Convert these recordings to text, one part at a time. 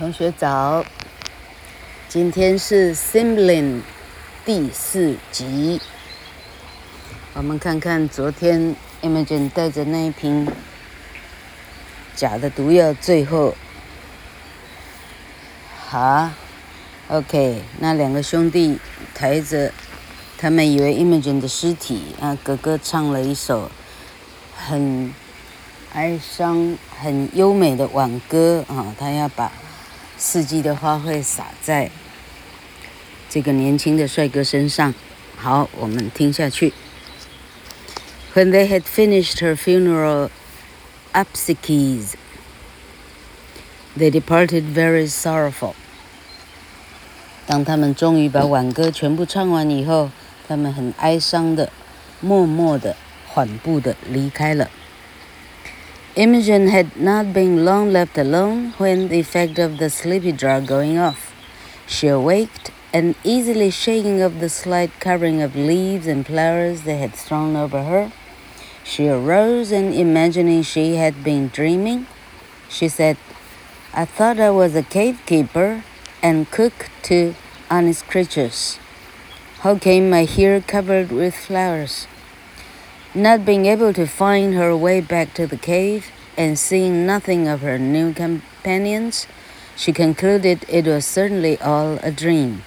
同学早，今天是 Cymbeline 第四集。我们看看昨天 Imogen 带着那一瓶假的毒药，最后，好，OK，那两个兄弟抬着，他们以为 Imogen 的尸体啊，哥哥唱了一首很哀伤、很优美的挽歌啊，他要把。四季的花卉洒在这个年轻的帅哥身上。好，我们听下去。When they had finished her funeral obsequies, they departed very sorrowful. 当他们终于把挽歌全部唱完以后，他们很哀伤的、默默的、缓步的离开了。Imogen had not been long left alone when the effect of the sleepy drug going off. She awaked and easily shaking off the slight covering of leaves and flowers they had thrown over her, she arose and imagining she had been dreaming, she said, I thought I was a cave keeper and cook to honest creatures. How came I here covered with flowers? Not being able to find her way back to the cave, and seeing nothing of her new companions, she concluded it was certainly all a dream.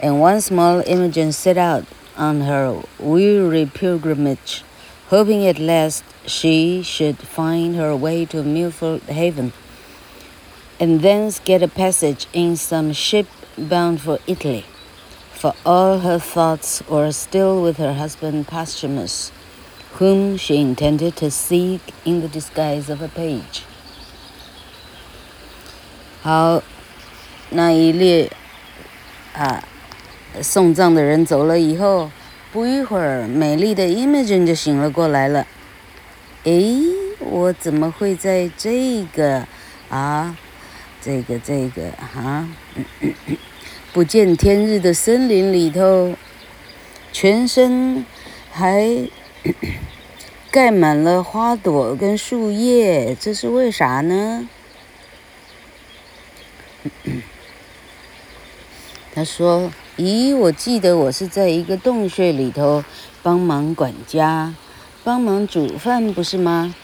And once more Imogen set out on her weary pilgrimage, hoping at last she should find her way to Milford Haven, and thence get a passage in some ship bound for Italy. For all her thoughts were still with her husband Posthumus whom she intended to seek in the disguise of a page. 好，那一列啊送葬的人走了以后，不一会儿，美丽的 Imogen 就醒了过来了。诶，我怎么会在这个啊，这个这个啊，不见天日的森林里头，全身还。盖满了花朵跟树叶，这是为啥呢？他说：“咦，我记得我是在一个洞穴里头帮忙管家，帮忙煮饭，不是吗？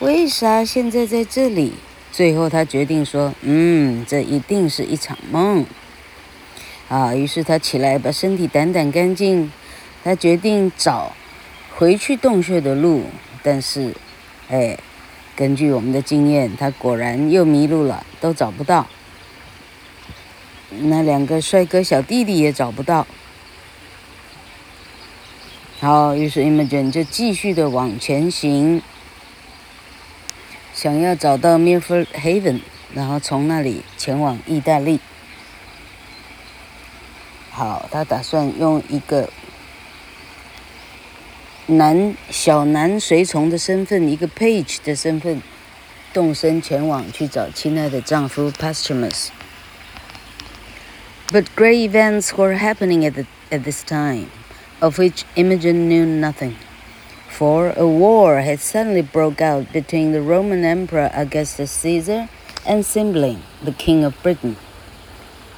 为啥现在在这里？”最后他决定说：“嗯，这一定是一场梦。”啊，于是他起来把身体掸掸干净，他决定找。回去洞穴的路，但是，哎，根据我们的经验，他果然又迷路了，都找不到。那两个帅哥小弟弟也找不到。好，于是 Imogen 就继续的往前行，想要找到 Milford Haven，然后从那里前往意大利。好，他打算用一个。男小男随从的身份，一个 page 的身份，动身前往去找亲爱的丈夫 Posthumus。But great events were happening at the, at this time, of which Imogen knew nothing. For a war had suddenly broke out between the Roman Emperor Augustus Caesar and Cymbeline, the King of Britain.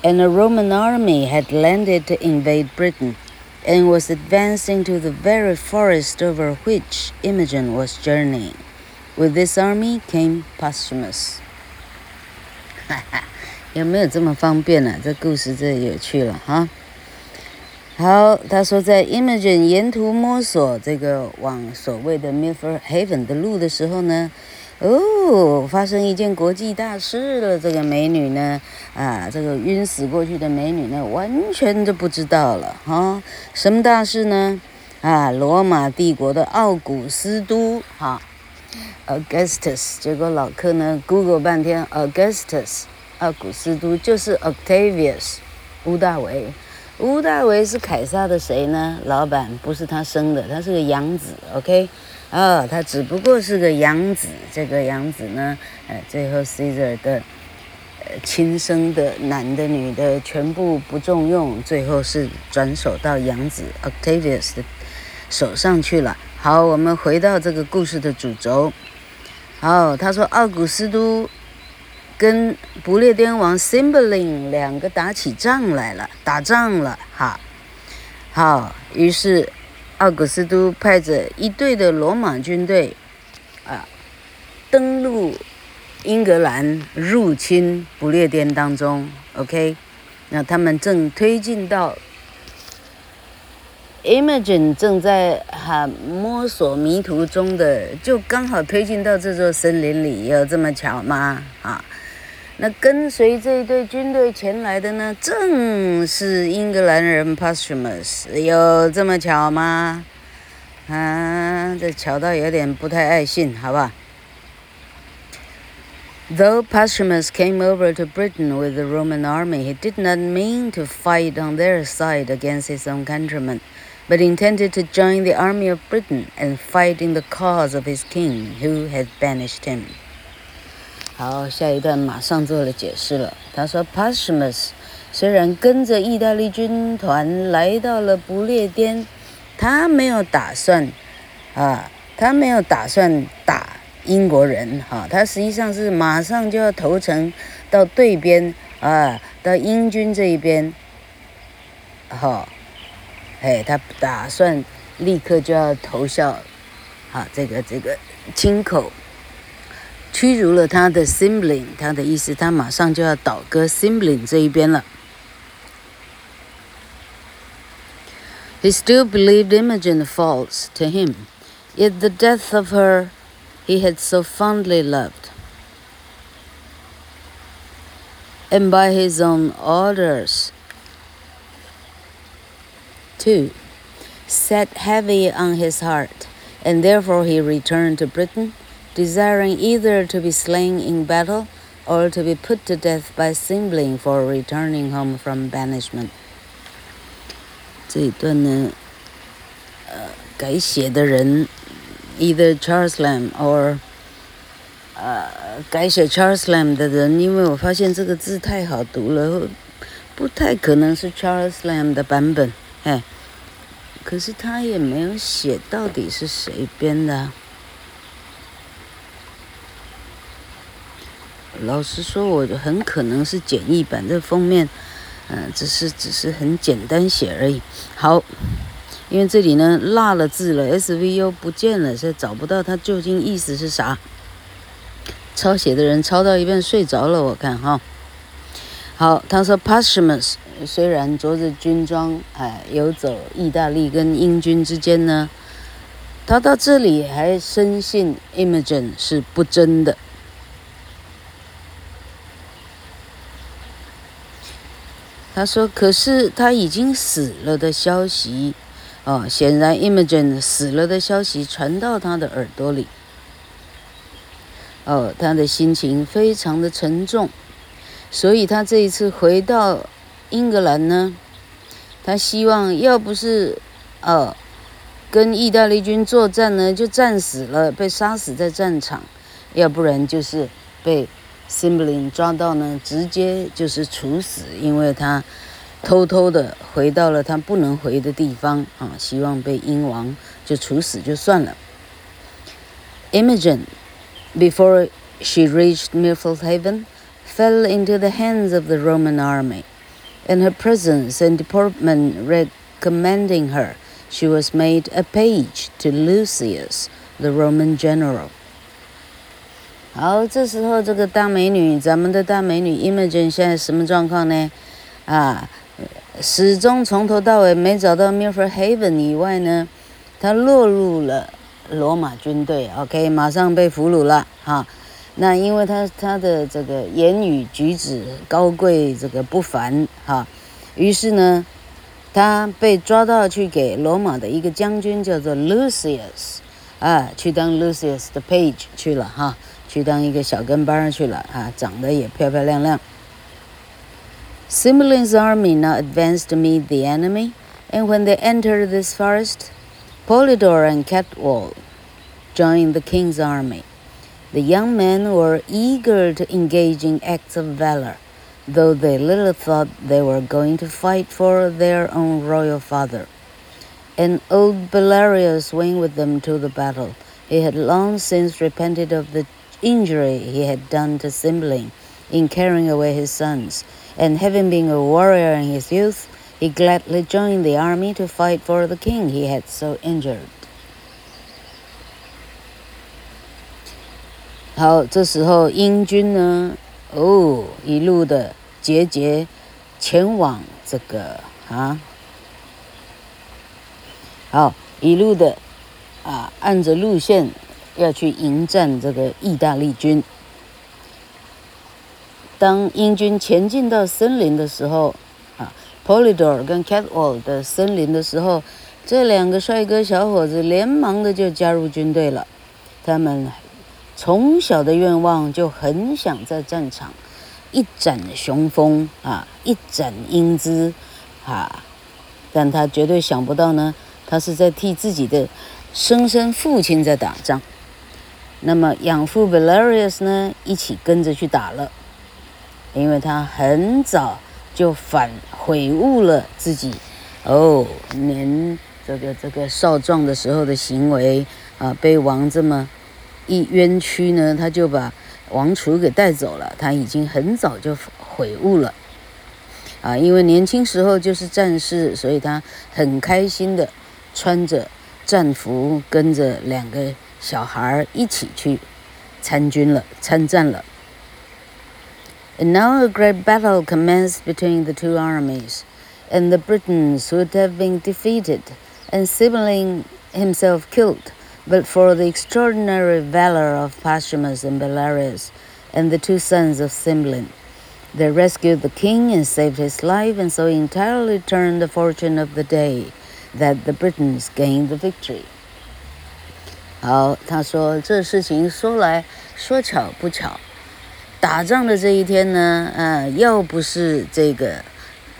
And a Roman army had landed to invade Britain and was advancing to the very forest over which Imogen was journeying. With this army came Posthumus. 哈哈，有没有这么方便呢、啊？这故事真有趣了哈。好，他说在 Imogen 沿途摸索这个往所谓的 Milford Haven 的路的时候呢。 哦，发生一件国际大事了！这个美女呢，啊，这个晕死过去的美女呢，完全就不知道了哈。什么大事呢？啊，罗马帝国的奥古斯都，哈，Augustus。结果老客呢，Google 半天，Augustus，奥古斯都就是 Octavius，屋大维。屋大维是凯撒的谁呢？老板不是他生的，他是个养子，OK。啊、哦，他只不过是个养子，这个养子呢，呃，最后 Caesar 的，呃，亲生的男的、女的全部不重用，最后是转手到养子 Octavius 的手上去了。好，我们回到这个故事的主轴。好，他说奥古斯都跟不列颠王 Cymbeline 两个打起仗来了，打仗了哈。好，于是奥古斯都派着一队的罗马军队啊，登陆英格兰，入侵不列颠当中。OK，那他们正推进到。Imogen 正在哈摸索迷途中的，就刚好推进到这座森林里，有这么巧吗？啊，那跟随这一队军队前来的呢，正是英格兰人 Posthumus，有这么巧吗？啊，这巧到有点不太爱信，好吧？Though Posthumus came over to Britain with the Roman army, he did not mean to fight on their side against his own countrymen. But intended to join the army of Britain and fight in the cause of his king who had banished him. 好，下一段马上做了解释了。他说，Pashmus 虽然跟着意大利军团来到了不列颠，他没有打算，啊，他没有打算打英国人，哈，他实际上是马上就要投诚到对边，啊，到英军这一边，好。哎，他打算立刻就要投效，啊，这个这个亲口驱逐了他的 Cymbeline，他的意思，他马上就要倒戈 Cymbeline 这一边了。He still believed Imogen false to him, yet the death of her he had so fondly loved, and by his own orders. Two, sat heavy on his heart, and therefore he returned to Britain, desiring either to be slain in battle or to be put to death by Cymbeline for returning home from banishment. 这一段呢，呃，改写的人，either Charles Lamb or，呃，改写 Charles Lamb 的人，因为我发现这个字太好读了，不太可能是 Charles Lamb 的版本。哎，可是他也没有写到底是谁编的啊。 老实说，我很可能是简易版的封面，嗯，只是只是很简单写而已。好，因为这里呢落了字了，SVO 不见了，所以找不到它究竟意思是啥。抄写的人抄到一半睡着了，我看哈。好，他说 Posthumus。虽然着着军装，哎，游走意大利跟英军之间呢，他到这里还深信 Imogen 是不真的。他说：“可是他已经死了的消息，哦，显然 Imogen 死了的消息传到他的耳朵里，哦，他的心情非常的沉重，所以他这一次回到。”英格兰呢，他希望要不是，呃，跟意大利军作战呢，就战死了，被杀死在战场；要不然就是被 Cymbeline 抓到呢，直接就是处死，因为他偷偷的回到了他不能回的地方啊，希望被英王就处死就算了。Imogen, before she reached Milford Haven, fell into the hands of the Roman army. In her presence and deportment recommending her, she was made a page to Lucius, the Roman general. 好，这时候这个大美女，咱们的大美女 Imogen 现在什么状况呢？啊，始终从头到尾没找到 Milford Haven 以外呢，她落入了罗马军队。OK，马上被俘虏了。哈。那因为他他的这个言语举止高贵，这个不凡哈，于是呢，他被抓到去给罗马的一个将军叫做 Lucius，啊，去当 Lucius 的 page 去了哈，去当一个小跟班去了啊，长得也漂漂亮亮。Cymbeline's army now advanced to meet the enemy, and when they entered this forest, Polydore and Cadwal joined the king's army. The young men were eager to engage in acts of valor, though they little thought they were going to fight for their own royal father. And old Belarius went with them to the battle. He had long since repented of the injury he had done to Cymbeline, in carrying away his sons. And having been a warrior in his youth, he gladly joined the army to fight for the king he had so injured. 好，这时候英军呢，哦，一路的节节前往这个啊，好，一路的啊，按着路线 要去迎战这个意大利军。当英军前进到森林的时候，啊，Polidor 跟 Catwall 的森林的时候，这两个帅哥小伙子连忙的就加入军队了。他们从小的愿望就很想在战场一展雄风啊，一展英姿啊，但他绝对想不到呢，他是在替自己的生身父亲在打仗。那么养父 Valerius 呢，一起跟着去打了。因为他很早就反悔悟了自己，哦，年这个这个少壮的时候的行为啊，被王这么一冤屈呢，他就把王储给带走了。他已经很早就悔悟了，啊，因为年轻时候就是战士，所以他很开心的穿着战服，跟着两个小孩一起去参军了，参战了。And now a great battle commenced between the two armies, and the Britons would have been defeated, and Cymbeline himself killed, but for the extraordinary valor of Posthumus and Belarius, and the two sons of Cymbeline. They rescued the king and saved his life, and so entirely turned the fortune of the day, that the Britons gained the victory. 好，他说这事情说来说巧不巧。打仗的这一天呢，呃，要不是这个，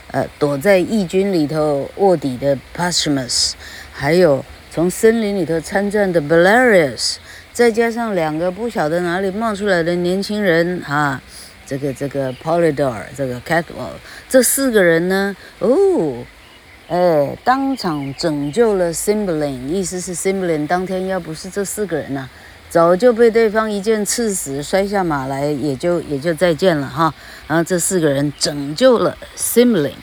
呃，躲在义军里头卧底的 Pashmus，还有从森林里头参战的 Belarius，再加上两个不晓得哪里冒出来的年轻人啊，这个这个 Polydor，这个 Cadwal，这四个人呢，哦，哎，当场拯救了 Simbeline 意思是 Simbeline 当天要不是这四个人呐、啊。早就被对方一剑刺死，摔下马来，也就也就再见了哈。然后这四个人拯救了 Simbeline，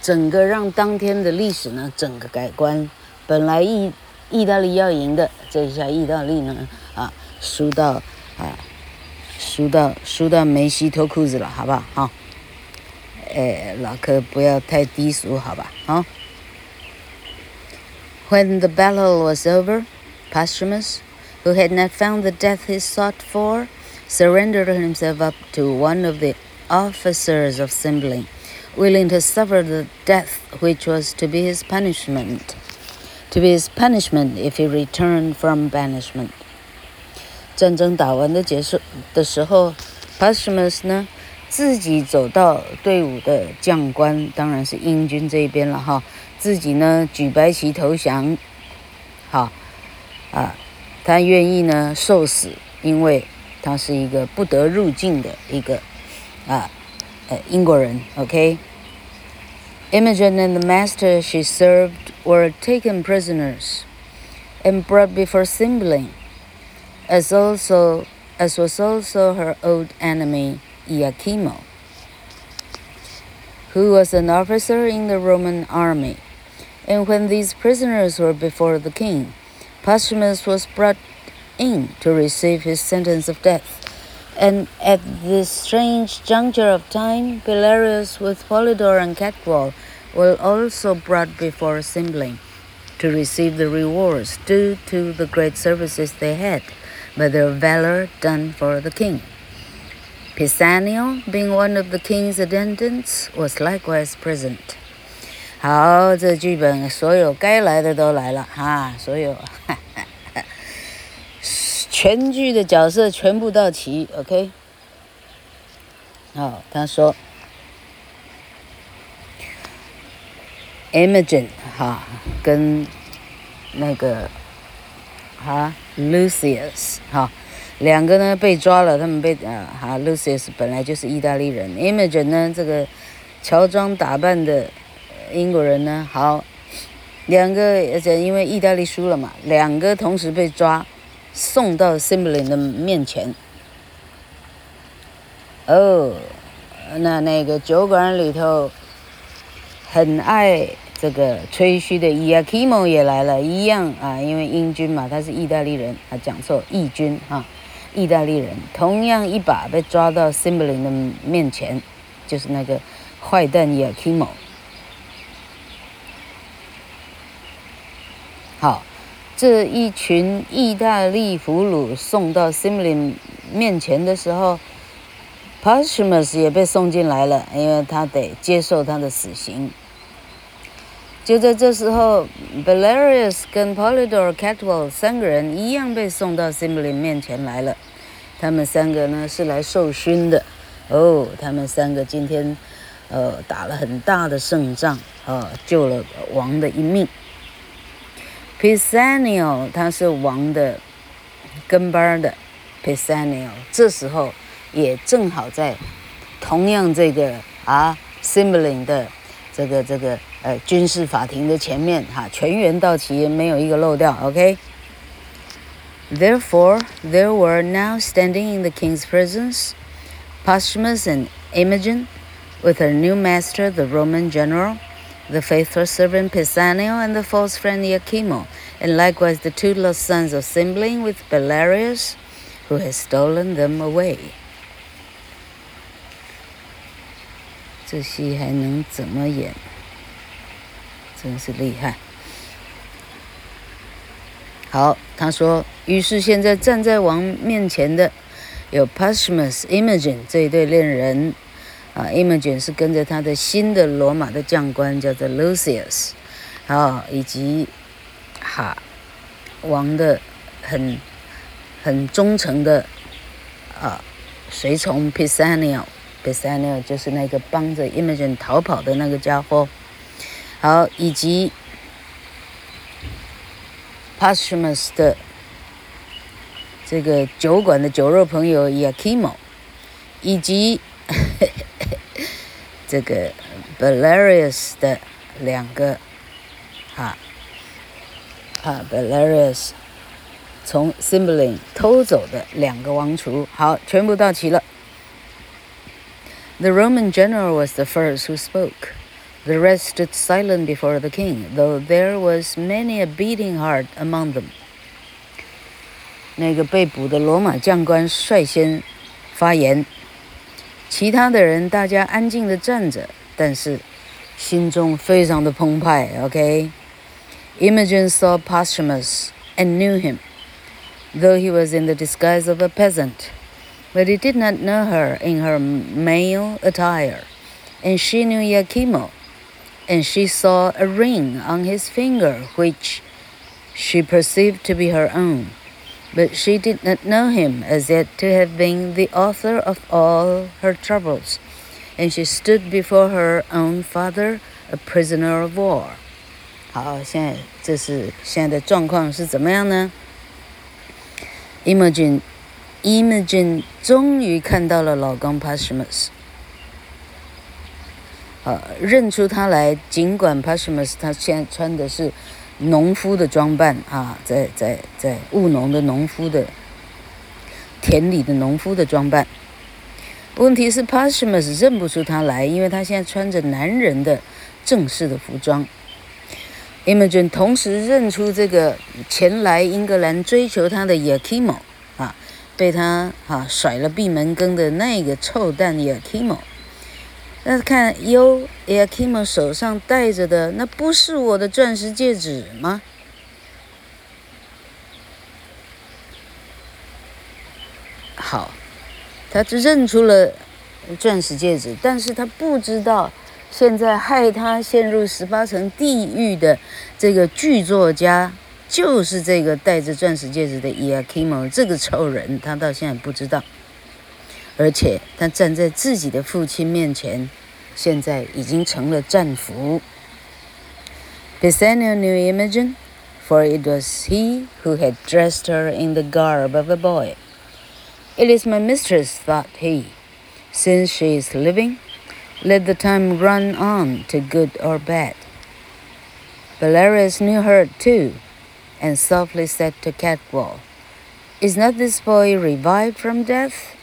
整个让当天的历史呢整个改观。本来意意大利要赢的，这一下意大利呢啊输到啊输到输到梅西脱裤子了，好不好？哈，哎，老柯不要太低俗，好吧？好。When the battle was over, Posthumus who had not found the death he sought for, surrendered himself up to one of the officers of Cymbeline, willing to suffer the death which was to be his punishment, to be his punishment if he returned from banishment. 战争打完的结束的时候，Posthumus 呢， 自己走到队伍的将官，当然是英军这一边了哈，自己呢举白旗投降，好，啊。他愿意呢受死，因为他是一个不得入境的一个啊呃英国人。OK。Imogen and the master she served were taken prisoners and brought before Cymbeline, as also as was also her old enemy Iachimo, who was an officer in the Roman army. And when these prisoners were before the king, Posthumus was brought in to receive his sentence of death. And at this strange juncture of time, Belarius with Polydor and Cadwal were also brought before Cymbeline to receive the rewards due to the great services they had by their valor done for the king. Pisanio, being one of the king's attendants, was likewise present. 好，这剧本所有该来的都来了哈，所有哈哈全剧的角色全部到齐，OK。好，他说，Imogen 哈跟那个哈 Lucius 哈 两个呢被抓了，他们被啊哈 Lucius 本来就是意大利人，Imogen 呢这个乔装打扮的。英国人呢？好，两个而且因为意大利输了嘛，两个同时被抓，送到 s i m b l i n 的面前。哦，那那个酒馆里头很爱这个吹嘘的伊亚基莫也来了，一样啊，因为英军嘛，他是意大利人，他讲错，义军啊，意大利人，同样一把被抓到 s i m b l i n 的面前，就是那个坏蛋伊亚基莫。好，这一群意大利俘虏送到 s i m b l i n 面前的时候，Posthumus 也被送进来了，因为他得接受他的死刑。就在这时候，Belarius 跟 Polydor Catwall 三个人一样被送到 Simlin 面前来了。他们三个呢是来受勋的。哦，他们三个今天，呃，打了很大的胜仗，呃，救了王的一命。Pisanio，他是王的跟班的。Pisanio 这时候也正好在同样这个啊 Simlin 的这个这个呃军事法庭的前面哈，全员到齐，没有一个漏掉。OK。Therefore, there were now standing in the king's presence Posthumus and Imogen, with her new master, the Roman general. the faithful servant Pisanio and the false friend Iachimo, and likewise the two lost sons of Cymbeline with Belarius, who has stolen them away. 这戏还能怎么演？ 真是厉害。好，他说，于是现在站在王面前的有 Pashmus、Imogen 这一对恋人。啊，Imogen 是跟着他的新的罗马的将官叫做 Lucius，啊，以及哈王的很很忠诚的啊随从 Pisanio，Pisanio 就是那个帮着 Imogen 逃跑的那个家伙，好，以及 posthumous 的这个酒馆的酒肉朋友 Yakimo，以及。这个 Belarius 的两个，哈，啊 Belarius 从 Simbeline 偷走的两个王储，好，全部到齐了。The Roman general was the first who spoke. The rest stood silent before the king, though there was many a beating heart among them. 那个被捕的罗马将官率先发言。其他的人，大家安静地站着，但是心中非常的澎湃。OK，Imogen、okay? saw Posthumus and knew him, though he was in the disguise of a peasant, but he did not know her in her male attire. And she knew Iachimo, and she saw a ring on his finger, which she perceived to be her own. But she did not know him as yet to have been the author of all her troubles, and she stood before her own father, a prisoner of war. 好，现在这是现在的状况是怎么样呢？Imogen，Imogen 终于看到了老公 Posthumus， 认出他来。尽管 Pashmus 他现在穿的是。农夫的装扮啊，在在在务农的农夫的田里的农夫的装扮。问题是 Pashmus 认不出他来，因为他现在穿着男人的正式的服装。Imogen 同时认出这个前来英格兰追求他的 Yakimo 啊，被他啊甩了闭门羹的那个臭蛋 Yakimo。那看哟，Iachimo 手上戴着的，那不是我的钻石戒指吗？好，他就认出了钻石戒指，但是他不知道，现在害他陷入十八层地狱的这个剧作家，就是这个戴着钻石戒指的 Iachimo 这个臭人，他到现在不知道。而且他站在自己的父亲面前，现在已经成了战俘。Pisanio knew Imogen, for it was he who had dressed her in the garb of a boy. It is my mistress, thought he. Since she is living, let the time run on to good or bad. Belarius knew her too, and softly said to Catwall, Is not this boy revived from death?